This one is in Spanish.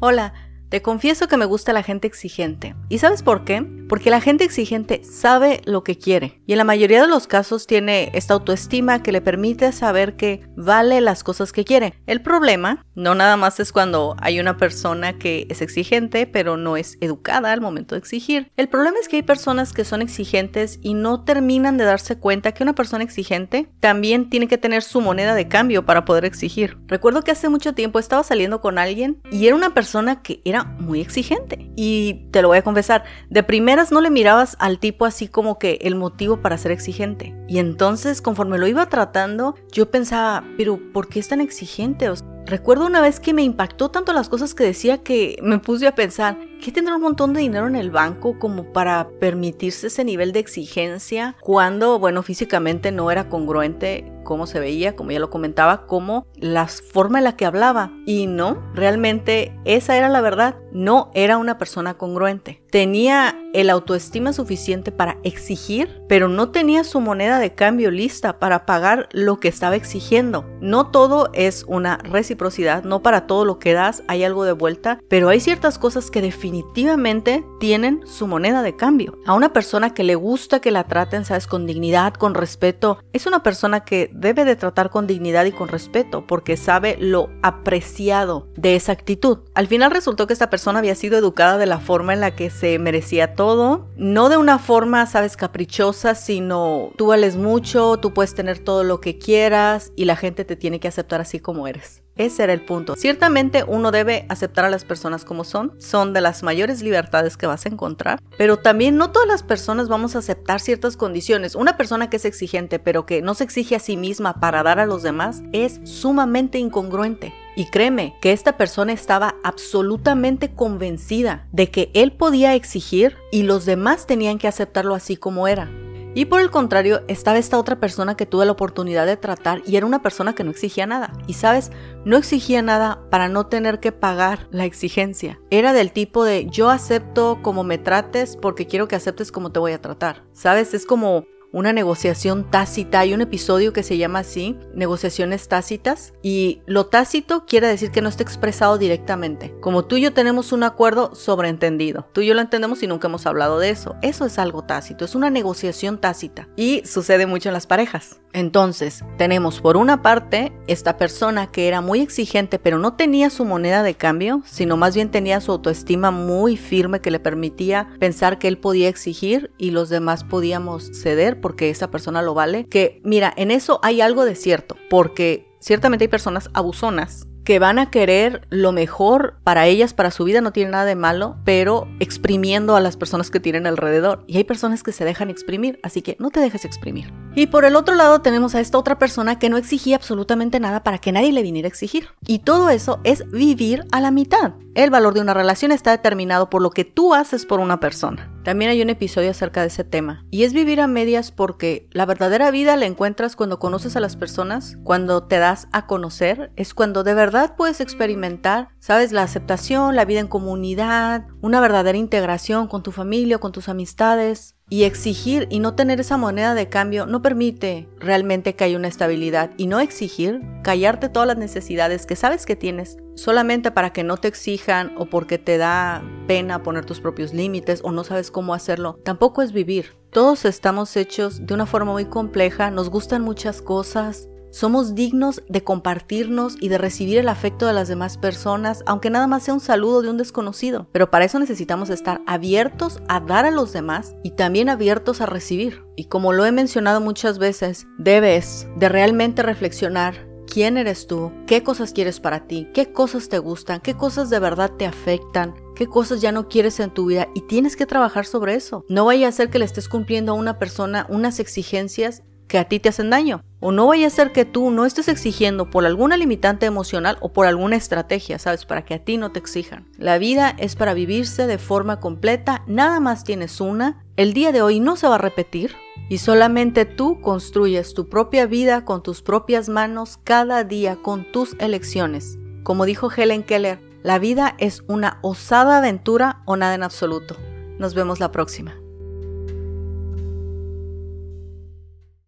Hola, te confieso que me gusta la gente exigente. ¿Y sabes por qué? Porque la gente exigente sabe lo que quiere y en la mayoría de los casos tiene esta autoestima que le permite saber que vale las cosas que quiere. El problema no nada más es cuando hay una persona que es exigente pero no es educada al momento de exigir. El problema es que hay personas que son exigentes y no terminan de darse cuenta que una persona exigente también tiene que tener su moneda de cambio para poder exigir. Recuerdo que hace mucho tiempo estaba saliendo con alguien y era una persona que era muy exigente. Y te lo voy a confesar, de primeras no le mirabas al tipo así como que el motivo para ser exigente. Y entonces, conforme lo iba tratando, yo pensaba, pero ¿por qué es tan exigente? Recuerdo una vez que me impactó tanto las cosas que decía que me puse a pensar, ¿qué tendrá un montón de dinero en el banco como para permitirse ese nivel de exigencia cuando, bueno, físicamente no era congruente cómo se veía, como ya lo comentaba, como la forma en la que hablaba. Y no, realmente esa era la verdad. No era una persona congruente. Tenía el autoestima suficiente para exigir, pero no tenía su moneda de cambio lista para pagar lo que estaba exigiendo. No todo es una reciprocidad, no para todo lo que das hay algo de vuelta, pero hay ciertas cosas que definitivamente tienen su moneda de cambio. A una persona que le gusta que la traten, sabes, con dignidad, con respeto, es una persona que debe de tratar con dignidad y con respeto porque sabe lo apreciado de esa actitud. Al final resultó que esta persona había sido educada de la forma en la que se merecía todo, no de una forma, sabes, caprichosa, sino tú vales mucho, tú puedes tener todo lo que quieras y la gente te tiene que aceptar así como eres. Ese era el punto. Ciertamente uno debe aceptar a las personas como son, son de las mayores libertades que vas a encontrar, pero también no todas las personas vamos a aceptar ciertas condiciones. Una persona que es exigente pero que no se exige a sí misma para dar a los demás es sumamente incongruente. Y créeme que esta persona estaba absolutamente convencida de que él podía exigir y los demás tenían que aceptarlo así como era. Y por el contrario, estaba esta otra persona que tuve la oportunidad de tratar y era una persona que no exigía nada. Y sabes, no exigía nada para no tener que pagar la exigencia. Era del tipo de yo acepto como me trates porque quiero que aceptes como te voy a tratar. Sabes, es como una negociación tácita. Hay un episodio que se llama así, negociaciones tácitas. Y lo tácito quiere decir que no está expresado directamente. Como tú y yo tenemos un acuerdo sobreentendido. Tú y yo lo entendemos y nunca hemos hablado de eso. Eso es algo tácito, es una negociación tácita. Y sucede mucho en las parejas. Entonces, tenemos por una parte esta persona que era muy exigente, pero no tenía su moneda de cambio, sino más bien tenía su autoestima muy firme que le permitía pensar que él podía exigir y los demás podíamos ceder porque esa persona lo vale, que mira, en eso hay algo de cierto, porque ciertamente hay personas abusonas que van a querer lo mejor para ellas, para su vida, no tiene nada de malo, pero exprimiendo a las personas que tienen alrededor. Y hay personas que se dejan exprimir, así que no te dejes exprimir. Y por el otro lado tenemos a esta otra persona que no exigía absolutamente nada para que nadie le viniera a exigir. Y todo eso es vivir a la mitad. El valor de una relación está determinado por lo que tú haces por una persona. También hay un episodio acerca de ese tema. Y es vivir a medias porque la verdadera vida la encuentras cuando conoces a las personas, cuando te das a conocer, es cuando de verdad puedes experimentar, sabes, la aceptación, la vida en comunidad, una verdadera integración con tu familia, con tus amistades. Y exigir y no tener esa moneda de cambio no permite realmente que haya una estabilidad. Y no exigir, callarte todas las necesidades que sabes que tienes solamente para que no te exijan o porque te da pena poner tus propios límites o no sabes cómo hacerlo, tampoco es vivir. Todos estamos hechos de una forma muy compleja, nos gustan muchas cosas, somos dignos de compartirnos y de recibir el afecto de las demás personas, aunque nada más sea un saludo de un desconocido. Pero para eso necesitamos estar abiertos a dar a los demás y también abiertos a recibir. Y como lo he mencionado muchas veces, debes de realmente reflexionar quién eres tú, qué cosas quieres para ti, qué cosas te gustan, qué cosas de verdad te afectan, qué cosas ya no quieres en tu vida y tienes que trabajar sobre eso. No vaya a ser que le estés cumpliendo a una persona unas exigencias que a ti te hacen daño. O no vaya a ser que tú no estés exigiendo por alguna limitante emocional o por alguna estrategia, ¿sabes? Para que a ti no te exijan. La vida es para vivirse de forma completa, nada más tienes una. El día de hoy no se va a repetir y solamente tú construyes tu propia vida con tus propias manos cada día con tus elecciones. Como dijo Helen Keller, la vida es una osada aventura o nada en absoluto. Nos vemos la próxima.